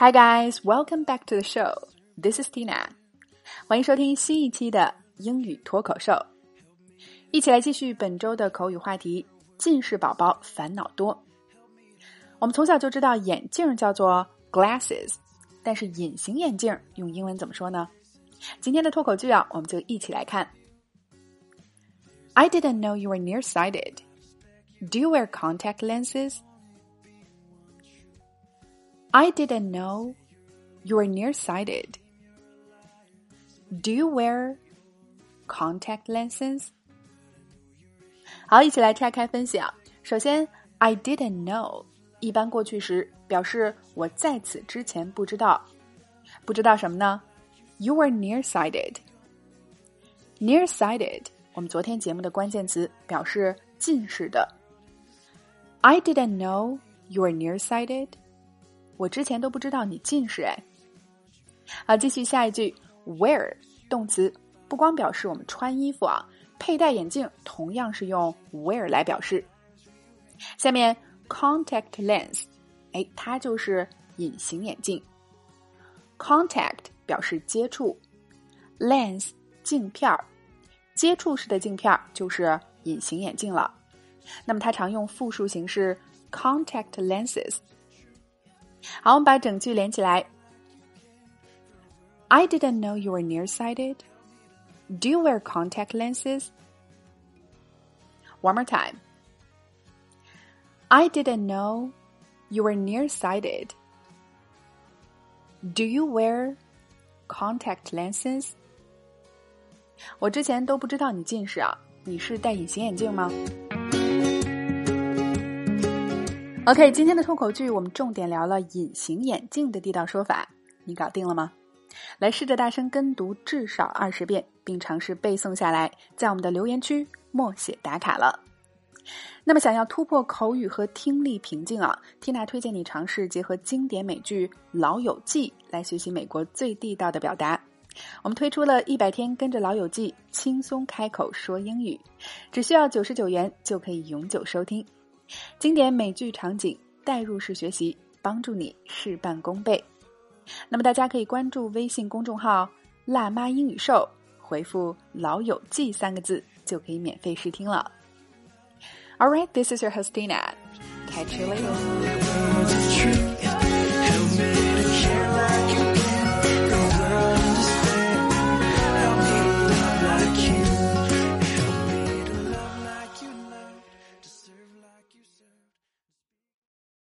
Hi guys, welcome back to the show. This is Tina. 欢迎收听新一期的英语脱口秀。一起来继续本周的口语话题：近视宝宝烦恼多。我们从小就知道眼镜叫做 glasses，但是隐形眼镜用英文怎么说呢？今天的脱口剧啊，我们就一起来看。I didn't know you were nearsighted. Do you wear contact lenses? I didn't know you were nearsighted. Do you wear contact lenses? 好，一起来拆开分析啊。首先，I didn't know 一般过去时表示我在此之前不知道，不知道什么呢？You were nearsighted. Nearsighted，我们昨天节目的关键词表示近视的。I didn't know you were nearsighted. 我之前都不知道你近视哎。好，继续下一句，wear 动词不光表示我们穿衣服啊，佩戴眼镜同样是用 wear 来表示。下面 contact lens，哎，它就是隐形眼镜。contact 表示接触，lens 镜片儿，接触式的镜片儿就是隐形眼镜了。那么它常用复数形式 contact lenses。好，我们把整句连起来。I didn't know you were nearsighted. Do you wear contact lenses? One more time. I didn't know you were nearsighted. Do you wear contact lenses? 我之前都不知道你近视啊，你是戴隐形眼镜吗 ？OK，今天的脱口剧我们重点聊了隐形眼镜的地道说法，你搞定了吗？来试着大声跟读至少二十遍，并尝试背诵下来，在我们的留言区默写打卡了。那么，想要突破口语和听力瓶颈啊，Tina 推荐你尝试结合经典美剧《老友记》来学习美国最地道的表达。我们推出了一百天跟着《老友记》轻松开口说英语，只需要九十九元就可以永久收听。经典美剧场景代入式学习，帮助你事半功倍。那么大家可以关注微信公众号“辣妈英语秀”，回复“老友记”三个字就可以免费试听了。All right, this is your host Tina. Catch you later.